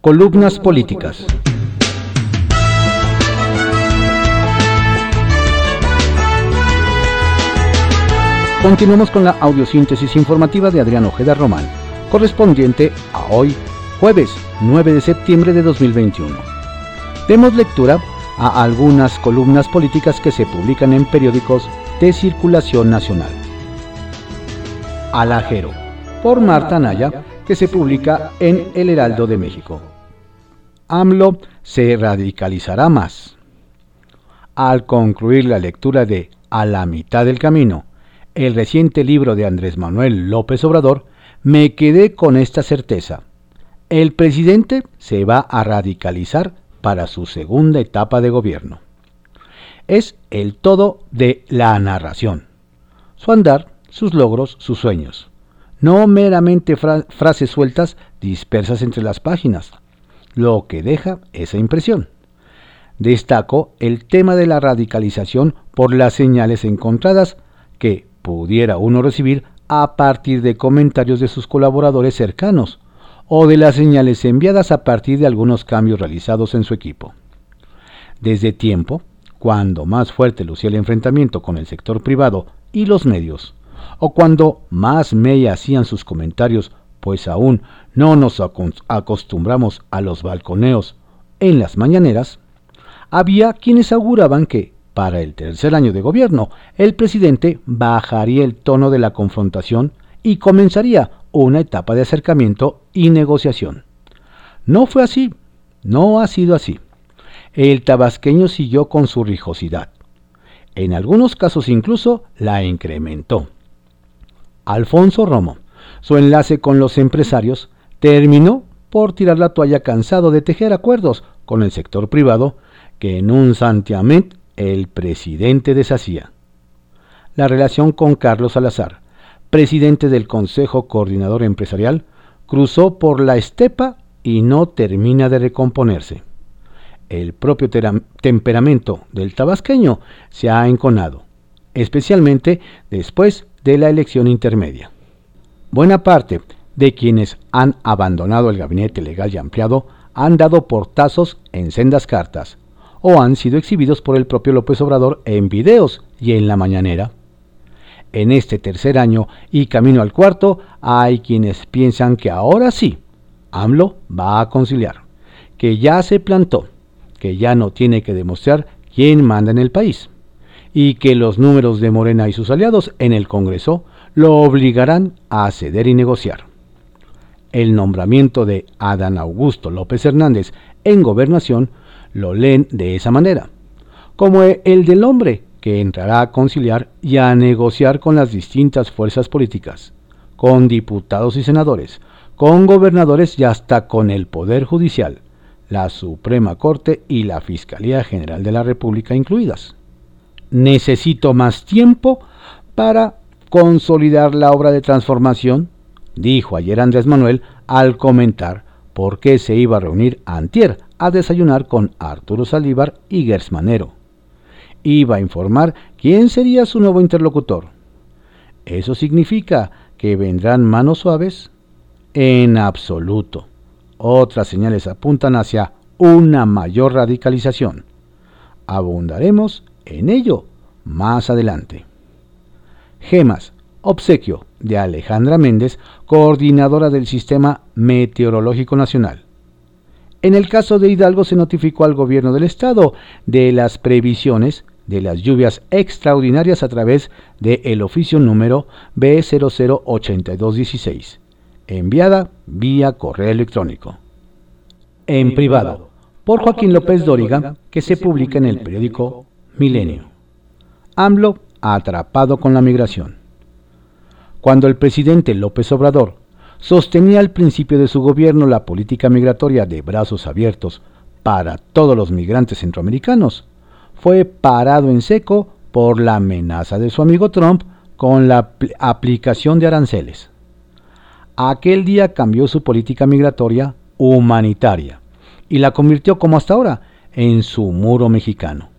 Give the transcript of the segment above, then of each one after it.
Columnas políticas. Continuamos con la audiosíntesis informativa de Adrián Ojeda Román, correspondiente a hoy, jueves 9 de septiembre de 2021. Demos lectura a algunas columnas políticas que se publican en periódicos de circulación nacional. Alajero, por Marta Naya, que se publica en El Heraldo de México. AMLO se radicalizará más. Al concluir la lectura de A la mitad del camino, el reciente libro de Andrés Manuel López Obrador, me quedé con esta certeza. El presidente se va a radicalizar para su segunda etapa de gobierno. Es el todo de la narración. Su andar, sus logros, sus sueños. No meramente frases sueltas dispersas entre las páginas, lo que deja esa impresión. Destaco el tema de la radicalización por las señales encontradas que pudiera uno recibir a partir de comentarios de sus colaboradores cercanos, o de las señales enviadas a partir de algunos cambios realizados en su equipo. Desde tiempo, cuando más fuerte lucía el enfrentamiento con el sector privado y los medios, o cuando más me hacían sus comentarios, pues aún no nos acostumbramos a los balconeos en las mañaneras, había quienes auguraban que, para el tercer año de gobierno, el presidente bajaría el tono de la confrontación y comenzaría una etapa de acercamiento y negociación. No fue así, no ha sido así. El tabasqueño siguió con su rijosidad. En algunos casos incluso la incrementó. Alfonso Romo, su enlace con los empresarios, terminó por tirar la toalla cansado de tejer acuerdos con el sector privado que en un santiamén el presidente deshacía. La relación con Carlos Salazar, presidente del Consejo Coordinador Empresarial, cruzó por la estepa y no termina de recomponerse. El propio temperamento del tabasqueño se ha enconado, especialmente después de la elección intermedia. Buena parte de quienes han abandonado el gabinete legal y ampliado han dado portazos en sendas cartas o han sido exhibidos por el propio López Obrador en videos y en la mañanera. En este tercer año y camino al cuarto, hay quienes piensan que ahora sí, AMLO va a conciliar, que ya se plantó, que ya no tiene que demostrar quién manda en el país, y que los números de Morena y sus aliados en el Congreso lo obligarán a ceder y negociar. El nombramiento de Adán Augusto López Hernández en gobernación lo leen de esa manera, como el del hombre que entrará a conciliar y a negociar con las distintas fuerzas políticas, con diputados y senadores, con gobernadores y hasta con el Poder Judicial, la Suprema Corte y la Fiscalía General de la República incluidas. Necesito más tiempo para consolidar la obra de transformación, dijo ayer Andrés Manuel al comentar por qué se iba a reunir antier a desayunar con Arturo Salívar y Gersmanero iba a informar quién sería su nuevo interlocutor. ¿Eso significa que vendrán manos suaves? En absoluto. Otras señales apuntan hacia una mayor radicalización. Abundaremos en ello más adelante. Gemas, obsequio de Alejandra Méndez, coordinadora del Sistema Meteorológico Nacional. En el caso de Hidalgo se notificó al gobierno del estado de las previsiones de las lluvias extraordinarias a través del el oficio número B008216, enviada vía correo electrónico. En privado, por Joaquín López Dóriga, que se publica en el periódico Milenio. AMLO atrapado con la migración. Cuando el presidente López Obrador sostenía al principio de su gobierno la política migratoria de brazos abiertos para todos los migrantes centroamericanos, fue parado en seco por la amenaza de su amigo Trump con la aplicación de aranceles. Aquel día cambió su política migratoria humanitaria y la convirtió como hasta ahora en su muro mexicano.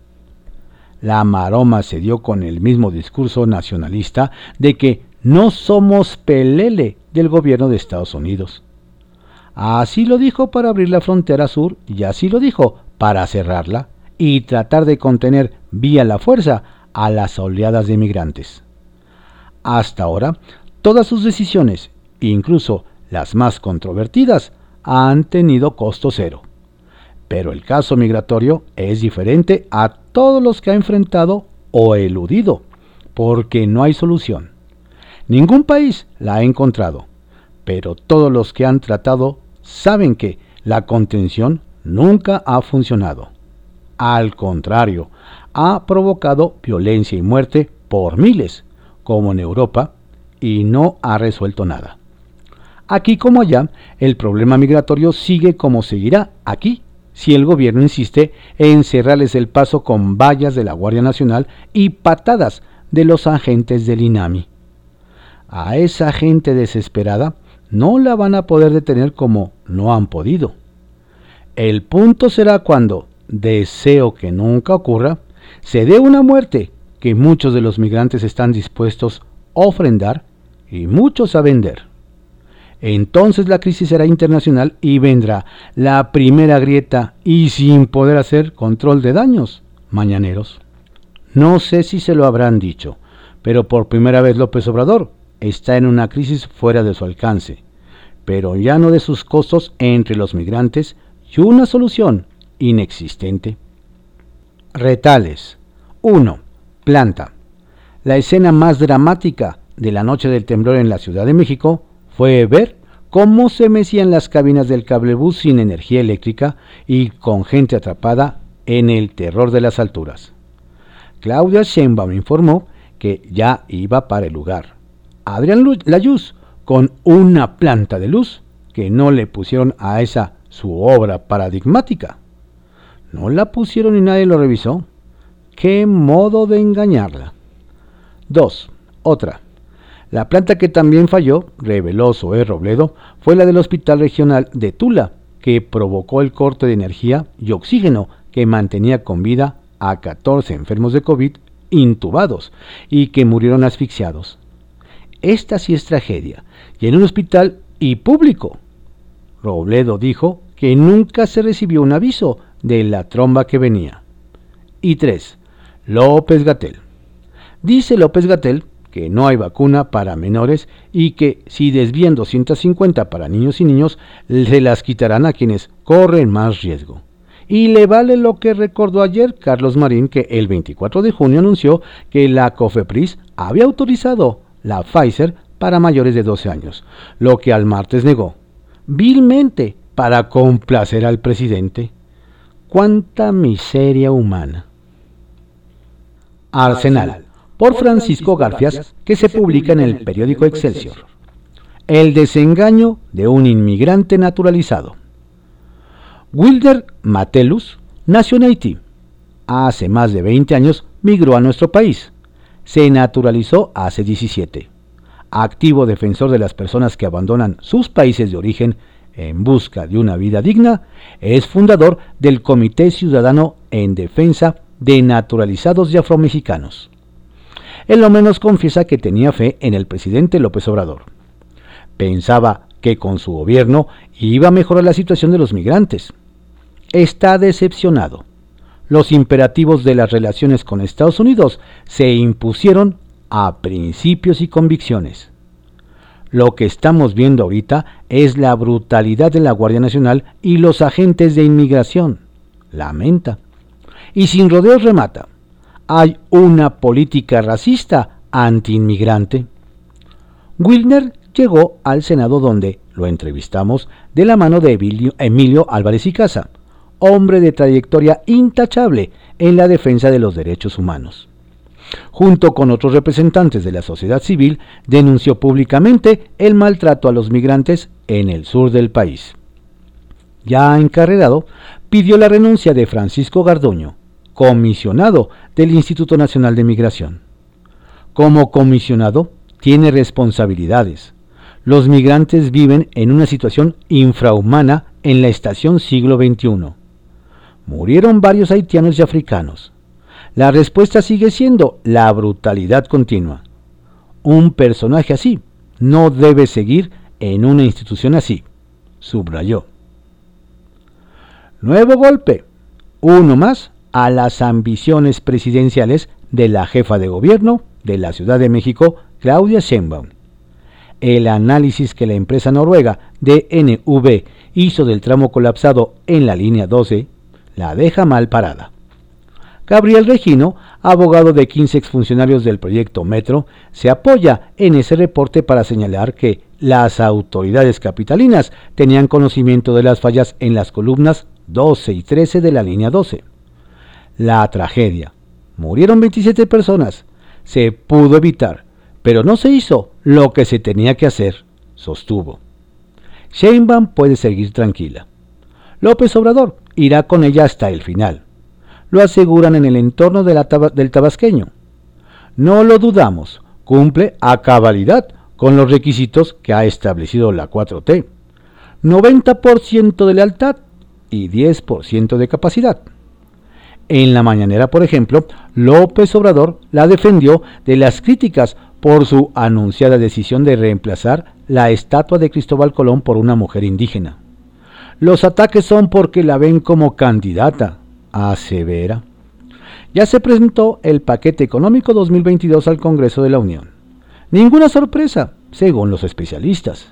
La maroma se dio con el mismo discurso nacionalista de que no somos pelele del gobierno de Estados Unidos. Así lo dijo para abrir la frontera sur y así lo dijo para cerrarla y tratar de contener vía la fuerza a las oleadas de migrantes. Hasta ahora, todas sus decisiones, incluso las más controvertidas, han tenido costo cero. Pero el caso migratorio es diferente a todos los que ha enfrentado o eludido, porque no hay solución. Ningún país la ha encontrado, pero todos los que han tratado saben que la contención nunca ha funcionado. Al contrario, ha provocado violencia y muerte por miles, como en Europa, y no ha resuelto nada. Aquí como allá, el problema migratorio sigue como seguirá aquí, si el gobierno insiste en cerrarles el paso con vallas de la Guardia Nacional y patadas de los agentes del INAMI. A esa gente desesperada no la van a poder detener como no han podido. El punto será cuando, deseo que nunca ocurra, se dé una muerte que muchos de los migrantes están dispuestos a ofrendar y muchos a vender. Entonces la crisis será internacional y vendrá la primera grieta y sin poder hacer control de daños mañaneros. No sé si se lo habrán dicho, pero por primera vez López Obrador está en una crisis fuera de su alcance, pero ya no de sus costos entre los migrantes y una solución inexistente. Retales. 1. Planta. La escena más dramática de la noche del temblor en la Ciudad de México fue ver cómo se mecían las cabinas del cablebús sin energía eléctrica y con gente atrapada en el terror de las alturas. Claudia Sheinbaum informó que ya iba para el lugar. Adrián Layuz, con una planta de luz que no le pusieron a esa su obra paradigmática. No la pusieron y nadie lo revisó. ¡Qué modo de engañarla! 2. Otra. La planta que también falló, reveló Zoé Robledo, fue la del Hospital Regional de Tula, que provocó el corte de energía y oxígeno que mantenía con vida a 14 enfermos de COVID intubados y que murieron asfixiados. Esta sí es tragedia, y en un hospital y público. Robledo dijo que nunca se recibió un aviso de la tromba que venía. Y 3. López Gatel. Dice López Gatel que no hay vacuna para menores y que si desvían 250 para niños y niños, se las quitarán a quienes corren más riesgo. Y le vale lo que recordó ayer Carlos Marín que el 24 de junio anunció que la COFEPRIS había autorizado la Pfizer para mayores de 12 años, lo que al martes negó, vilmente, para complacer al presidente. ¡Cuánta miseria humana! Arsenal, por Francisco Garfias, que se publica en el periódico Excelsior. El desengaño de un inmigrante naturalizado. Wilder Matelus nació en Haití. Hace más de 20 años migró a nuestro país. Se naturalizó hace 17. Activo defensor de las personas que abandonan sus países de origen en busca de una vida digna, es fundador del Comité Ciudadano en Defensa de Naturalizados y Afromexicanos. Él lo menos confiesa que tenía fe en el presidente López Obrador. Pensaba que con su gobierno iba a mejorar la situación de los migrantes está decepcionado. Los imperativos de las relaciones con Estados Unidos se impusieron a principios y convicciones. Lo que estamos viendo ahorita es la brutalidad de la Guardia Nacional y los agentes de inmigración. Lamenta. Y sin rodeos remata. Hay una política racista anti-inmigrante. Wilner llegó al Senado donde lo entrevistamos de la mano de Emilio, Álvarez y Casa hombre de trayectoria intachable en la defensa de los derechos humanos. Junto con otros representantes de la sociedad civil, denunció públicamente el maltrato a los migrantes en el sur del país. Ya encarrerado, pidió la renuncia de Francisco Gardoño, comisionado del Instituto Nacional de Migración. Como comisionado, tiene responsabilidades. Los migrantes viven en una situación infrahumana en la estación siglo XXI murieron varios haitianos y africanos. La respuesta sigue siendo la brutalidad continua. Un personaje así no debe seguir en una institución así. subrayó. Nuevo golpe, uno más a las ambiciones presidenciales de la jefa de gobierno de la Ciudad de México, Claudia Sheinbaum. El análisis que la empresa noruega DNV hizo del tramo colapsado en la línea 12 la deja mal parada. Gabriel Regino, abogado de 15 exfuncionarios del proyecto Metro, se apoya en ese reporte para señalar que las autoridades capitalinas tenían conocimiento de las fallas en las columnas 12 y 13 de la línea 12. La tragedia. Murieron 27 personas. Se pudo evitar, pero no se hizo lo que se tenía que hacer, sostuvo. Sheinbaum puede seguir tranquila. López Obrador irá con ella hasta el final lo aseguran en el entorno del tabasqueño. No lo dudamos, cumple a cabalidad con los requisitos que ha establecido la 4T. 90% de lealtad y 10% de capacidad. En la mañanera, por ejemplo, López Obrador la defendió de las críticas por su anunciada decisión de reemplazar la estatua de Cristóbal Colón por una mujer indígena. Los ataques son porque la ven como candidata, asevera. Ya se presentó el paquete económico 2022 al Congreso de la Unión. Ninguna sorpresa, según los especialistas.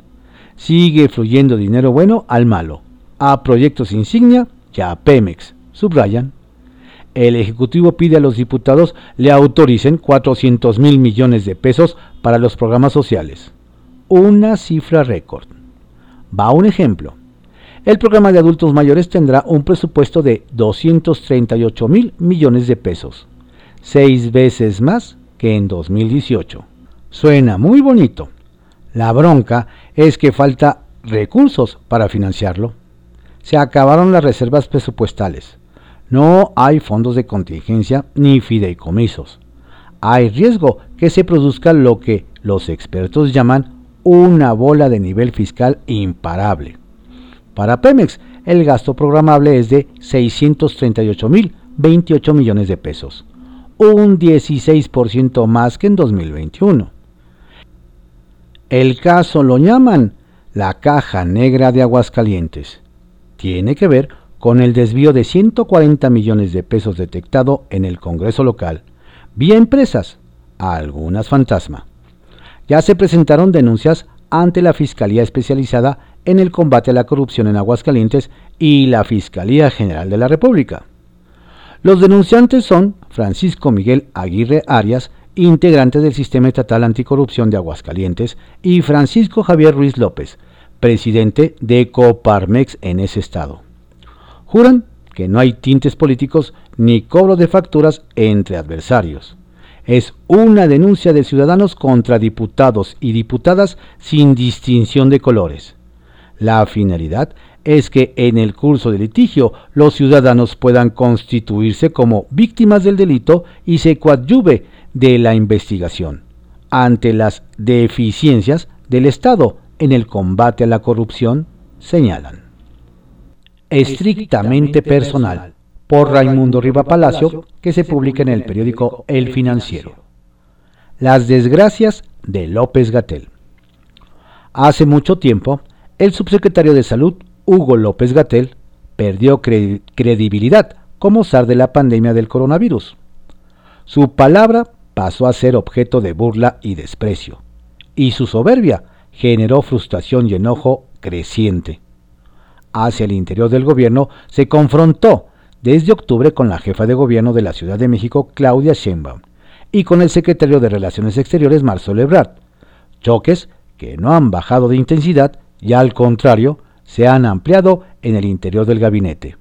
Sigue fluyendo dinero bueno al malo, a proyectos insignia y a Pemex, subrayan. El Ejecutivo pide a los diputados le autoricen 400 mil millones de pesos para los programas sociales. Una cifra récord. Va un ejemplo. El programa de adultos mayores tendrá un presupuesto de 238 mil millones de pesos, seis veces más que en 2018. Suena muy bonito. La bronca es que falta recursos para financiarlo. Se acabaron las reservas presupuestales. No hay fondos de contingencia ni fideicomisos. Hay riesgo que se produzca lo que los expertos llaman una bola de nivel fiscal imparable. Para Pemex, el gasto programable es de 638.028 millones de pesos, un 16% más que en 2021. El caso lo llaman la caja negra de Aguascalientes. Tiene que ver con el desvío de 140 millones de pesos detectado en el Congreso local, vía empresas, algunas fantasma. Ya se presentaron denuncias ante la Fiscalía Especializada en el combate a la corrupción en Aguascalientes y la Fiscalía General de la República. Los denunciantes son Francisco Miguel Aguirre Arias, integrante del Sistema Estatal Anticorrupción de Aguascalientes, y Francisco Javier Ruiz López, presidente de Coparmex en ese estado. Juran que no hay tintes políticos ni cobro de facturas entre adversarios. Es una denuncia de ciudadanos contra diputados y diputadas sin distinción de colores. La finalidad es que en el curso del litigio los ciudadanos puedan constituirse como víctimas del delito y se coadyuve de la investigación ante las deficiencias del Estado en el combate a la corrupción, señalan. Estrictamente personal, por Raimundo Riva Palacio, que se publica en el periódico El Financiero. Las desgracias de López Gatel. Hace mucho tiempo, el subsecretario de Salud, Hugo López Gatel, perdió credibilidad como zar de la pandemia del coronavirus. Su palabra pasó a ser objeto de burla y desprecio, y su soberbia generó frustración y enojo creciente. Hacia el interior del gobierno se confrontó desde octubre con la jefa de gobierno de la Ciudad de México, Claudia Sheinbaum, y con el secretario de Relaciones Exteriores, Marcelo Ebrard. Choques que no han bajado de intensidad y al contrario, se han ampliado en el interior del gabinete.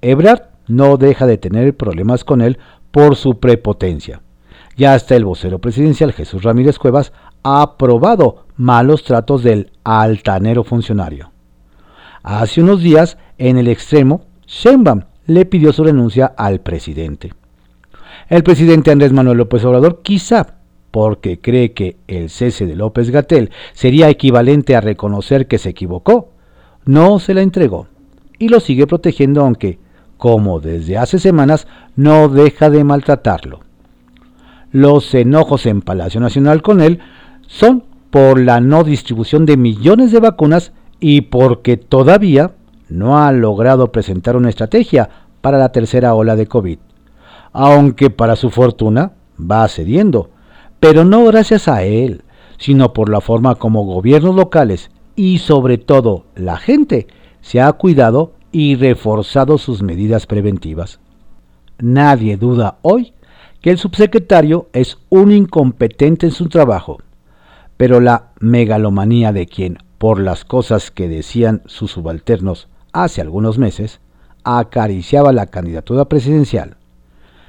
Ebrard no deja de tener problemas con él por su prepotencia. Ya hasta el vocero presidencial Jesús Ramírez Cuevas ha aprobado malos tratos del altanero funcionario. Hace unos días, en el extremo, Sheinbaum le pidió su renuncia al presidente. El presidente Andrés Manuel López Obrador quizá porque cree que el cese de López Gatel sería equivalente a reconocer que se equivocó, no se la entregó y lo sigue protegiendo aunque, como desde hace semanas, no deja de maltratarlo. Los enojos en Palacio Nacional con él son por la no distribución de millones de vacunas y porque todavía no ha logrado presentar una estrategia para la tercera ola de COVID, aunque para su fortuna va cediendo, pero no gracias a él, sino por la forma como gobiernos locales y sobre todo la gente se ha cuidado y reforzado sus medidas preventivas. Nadie duda hoy que el subsecretario es un incompetente en su trabajo, pero la megalomanía de quien, por las cosas que decían sus subalternos hace algunos meses, acariciaba la candidatura presidencial,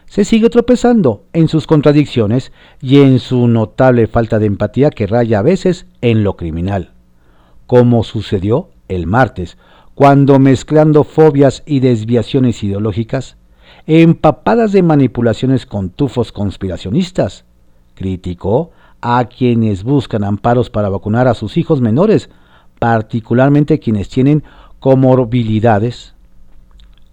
se sigue tropezando en sus contradicciones y en su notable falta de empatía que raya a veces en lo criminal, como sucedió el martes, cuando mezclando fobias y desviaciones ideológicas, empapadas de manipulaciones con tufos conspiracionistas, criticó a quienes buscan amparos para vacunar a sus hijos menores, particularmente quienes tienen comorbilidades.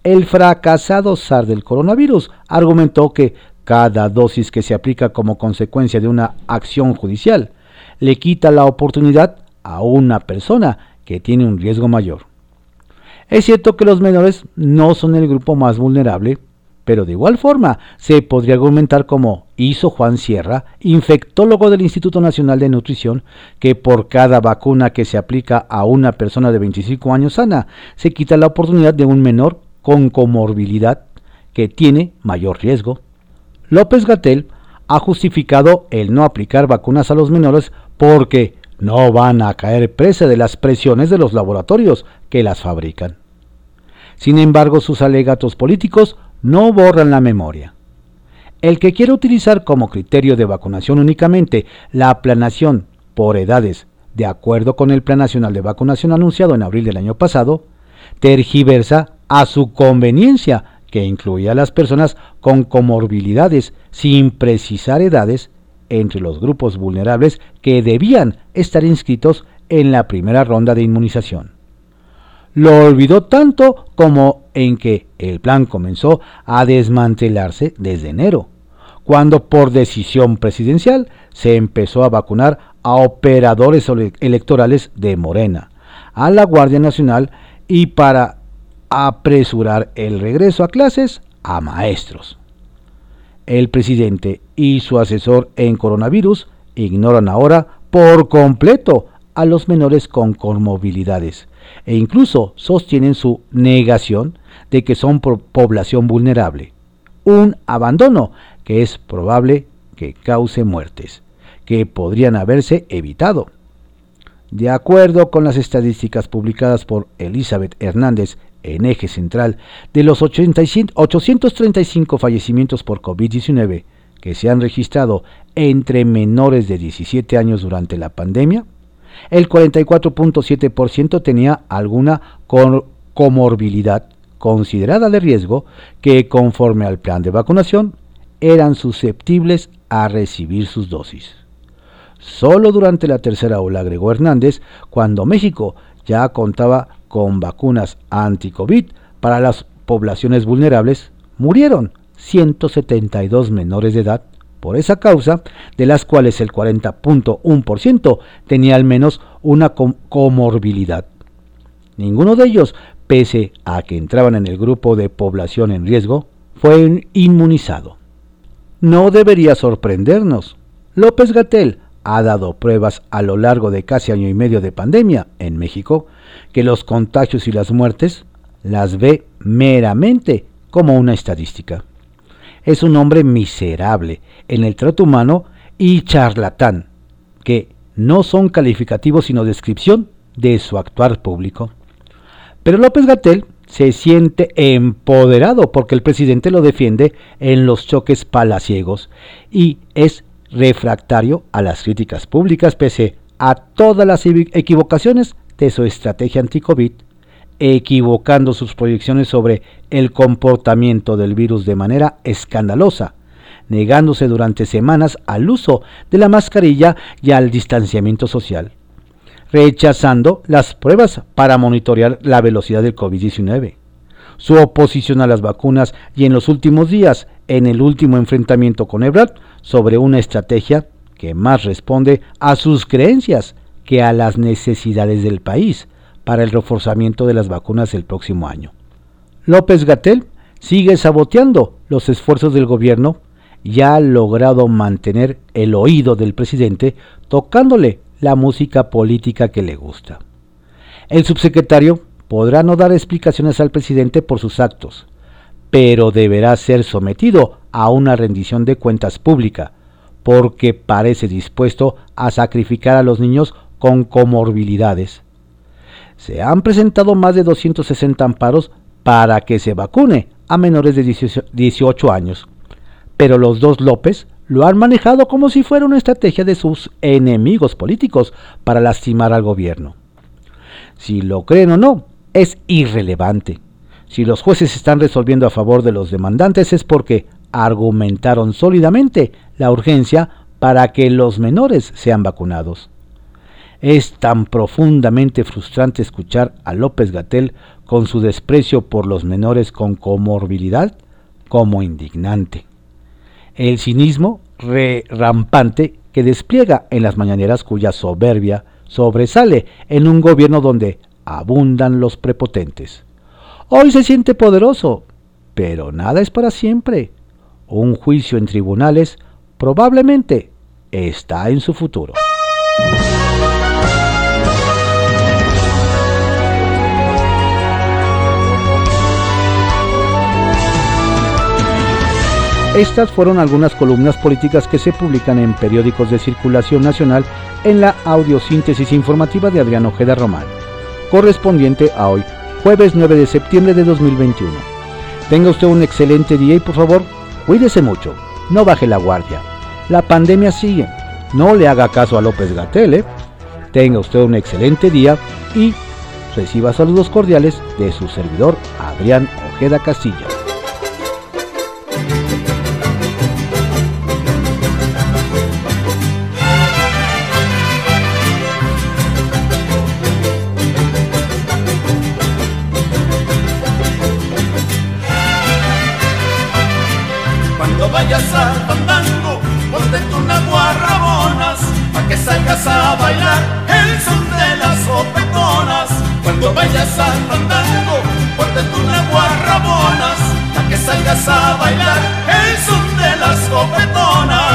El fracasado SAR del coronavirus argumentó que cada dosis que se aplica como consecuencia de una acción judicial le quita la oportunidad a una persona que tiene un riesgo mayor. Es cierto que los menores no son el grupo más vulnerable, pero de igual forma se podría argumentar como hizo Juan Sierra, infectólogo del Instituto Nacional de Nutrición, que por cada vacuna que se aplica a una persona de 25 años sana, se quita la oportunidad de un menor con comorbilidad que tiene mayor riesgo. López Gatel ha justificado el no aplicar vacunas a los menores porque no van a caer presa de las presiones de los laboratorios que las fabrican. Sin embargo, sus alegatos políticos no borran la memoria. El que quiere utilizar como criterio de vacunación únicamente la aplanación por edades de acuerdo con el Plan Nacional de Vacunación anunciado en abril del año pasado, tergiversa a su conveniencia que incluía a las personas con comorbilidades sin precisar edades entre los grupos vulnerables que debían estar inscritos en la primera ronda de inmunización. Lo olvidó tanto como en que el plan comenzó a desmantelarse desde enero, cuando por decisión presidencial se empezó a vacunar a operadores electorales de Morena, a la Guardia Nacional y para apresurar el regreso a clases a maestros. El presidente y su asesor en coronavirus ignoran ahora por completo a los menores con comorbilidades e incluso sostienen su negación de que son población vulnerable. Un abandono que es probable que cause muertes, que podrían haberse evitado. De acuerdo con las estadísticas publicadas por Elizabeth Hernández en eje central, de los 835 fallecimientos por COVID-19 que se han registrado entre menores de 17 años durante la pandemia, el 44.7% tenía alguna comorbilidad considerada de riesgo que conforme al plan de vacunación eran susceptibles a recibir sus dosis. Solo durante la tercera ola, agregó Hernández, cuando México ya contaba con vacunas anti-COVID para las poblaciones vulnerables, murieron 172 menores de edad por esa causa, de las cuales el 40.1% tenía al menos una comorbilidad. Ninguno de ellos, pese a que entraban en el grupo de población en riesgo, fue inmunizado. No debería sorprendernos. López Gatel ha dado pruebas a lo largo de casi año y medio de pandemia en México que los contagios y las muertes las ve meramente como una estadística. Es un hombre miserable en el trato humano y charlatán, que no son calificativos sino descripción de su actuar público. Pero López Gatel se siente empoderado porque el presidente lo defiende en los choques palaciegos y es refractario a las críticas públicas pese a todas las equivocaciones de su estrategia anti-COVID, equivocando sus proyecciones sobre el comportamiento del virus de manera escandalosa, negándose durante semanas al uso de la mascarilla y al distanciamiento social, rechazando las pruebas para monitorear la velocidad del COVID-19, su oposición a las vacunas y en los últimos días, en el último enfrentamiento con Ebrard, sobre una estrategia que más responde a sus creencias que a las necesidades del país, para el reforzamiento de las vacunas el próximo año. López Gatel sigue saboteando los esfuerzos del gobierno y ha logrado mantener el oído del presidente tocándole la música política que le gusta. El subsecretario podrá no dar explicaciones al presidente por sus actos, pero deberá ser sometido a una rendición de cuentas pública, porque parece dispuesto a sacrificar a los niños con comorbilidades. Se han presentado más de 260 amparos para que se vacune a menores de 18 años, pero los dos López lo han manejado como si fuera una estrategia de sus enemigos políticos para lastimar al gobierno. Si lo creen o no, es irrelevante. Si los jueces están resolviendo a favor de los demandantes es porque argumentaron sólidamente la urgencia para que los menores sean vacunados. Es tan profundamente frustrante escuchar a López Gatel con su desprecio por los menores con comorbilidad como indignante. El cinismo rampante que despliega en las mañaneras cuya soberbia sobresale en un gobierno donde abundan los prepotentes. Hoy se siente poderoso, pero nada es para siempre. Un juicio en tribunales probablemente está en su futuro. Estas fueron algunas columnas políticas que se publican en periódicos de circulación nacional en la audiosíntesis informativa de Adrián Ojeda Román, correspondiente a hoy, jueves 9 de septiembre de 2021. Tenga usted un excelente día y por favor, cuídese mucho, no baje la guardia. La pandemia sigue, no le haga caso a López Gatel, ¿eh? Tenga usted un excelente día y reciba saludos cordiales de su servidor Adrián Ojeda Castilla. Vayas al fandango, ponte tus guarrabonas, para que salgas a bailar el son de las copetonas.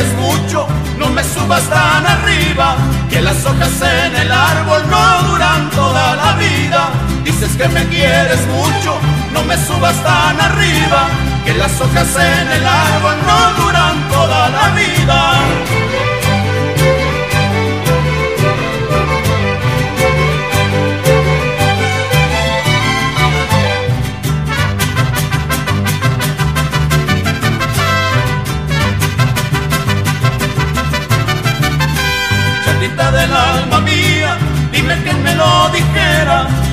Quieres mucho, no me subas tan arriba, que las hojas en el árbol no duran toda la vida. Dices que me quieres mucho, no me subas tan arriba, que las hojas en el árbol no duran toda la vida.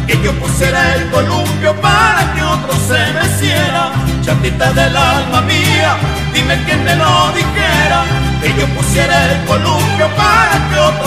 que yo pusiera el columpio para que otro se meciera. Chatita del alma mía, dime quién me lo dijera que yo pusiera el columpio para que otro